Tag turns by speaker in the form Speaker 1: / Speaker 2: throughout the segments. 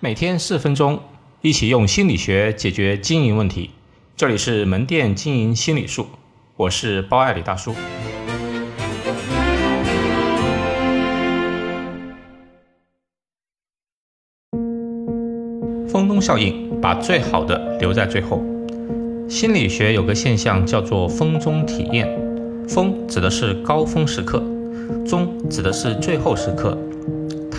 Speaker 1: 每天四分钟，一起用心理学解决经营问题。这里是门店经营心理术，我是包爱李大叔。风中效应，把最好的留在最后。心理学有个现象叫做“风中体验”，风指的是高峰时刻，中指的是最后时刻。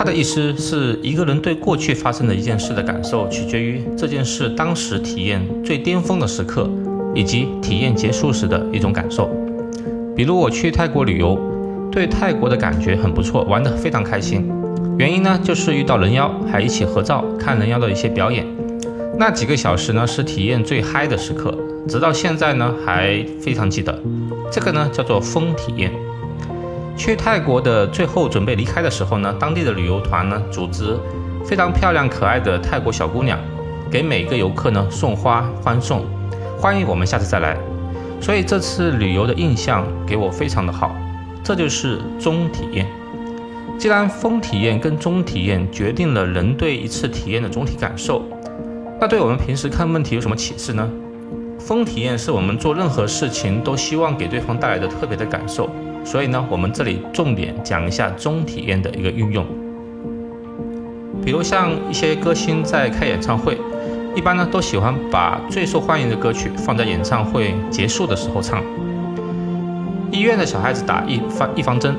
Speaker 1: 他的意思是一个人对过去发生的一件事的感受，取决于这件事当时体验最巅峰的时刻，以及体验结束时的一种感受。比如我去泰国旅游，对泰国的感觉很不错，玩得非常开心。原因呢，就是遇到人妖，还一起合照，看人妖的一些表演。那几个小时呢，是体验最嗨的时刻，直到现在呢，还非常记得。这个呢，叫做风体验。去泰国的最后准备离开的时候呢，当地的旅游团呢组织非常漂亮可爱的泰国小姑娘，给每个游客呢送花欢送，欢迎我们下次再来。所以这次旅游的印象给我非常的好，这就是中体验。既然风体验跟中体验决定了人对一次体验的总体感受，那对我们平时看问题有什么启示呢？风体验是我们做任何事情都希望给对方带来的特别的感受。所以呢，我们这里重点讲一下中体验的一个运用。比如像一些歌星在开演唱会，一般呢都喜欢把最受欢迎的歌曲放在演唱会结束的时候唱。医院的小孩子打预防预防针，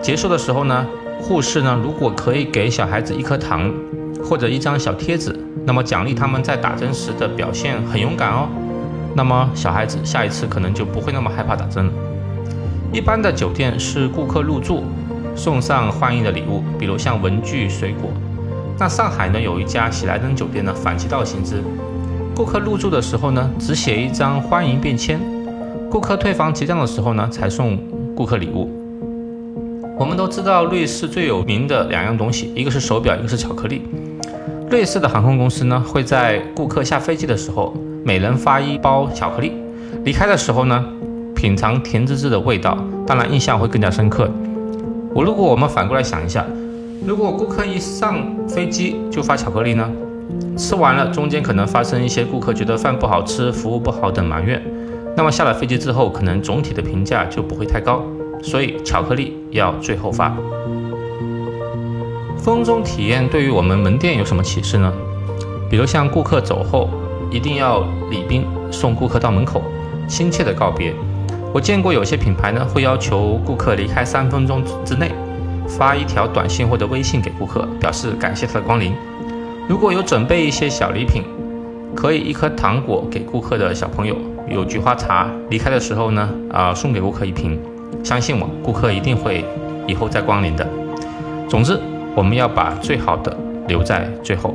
Speaker 1: 结束的时候呢，护士呢如果可以给小孩子一颗糖或者一张小贴纸，那么奖励他们在打针时的表现很勇敢哦，那么小孩子下一次可能就不会那么害怕打针了。一般的酒店是顾客入住送上欢迎的礼物，比如像文具、水果。那上海呢有一家喜来登酒店呢反其道行之，顾客入住的时候呢只写一张欢迎便签，顾客退房结账的时候呢才送顾客礼物。我们都知道瑞士最有名的两样东西，一个是手表，一个是巧克力。瑞士的航空公司呢会在顾客下飞机的时候每人发一包巧克力，离开的时候呢。品尝甜滋滋的味道，当然印象会更加深刻。我如果我们反过来想一下，如果顾客一上飞机就发巧克力呢？吃完了中间可能发生一些顾客觉得饭不好吃、服务不好等埋怨，那么下了飞机之后，可能总体的评价就不会太高。所以巧克力要最后发。风中体验对于我们门店有什么启示呢？比如像顾客走后，一定要礼宾送顾客到门口，亲切的告别。我见过有些品牌呢，会要求顾客离开三分钟之内，发一条短信或者微信给顾客，表示感谢他的光临。如果有准备一些小礼品，可以一颗糖果给顾客的小朋友，有菊花茶，离开的时候呢，啊，送给顾客一瓶。相信我，顾客一定会以后再光临的。总之，我们要把最好的留在最后。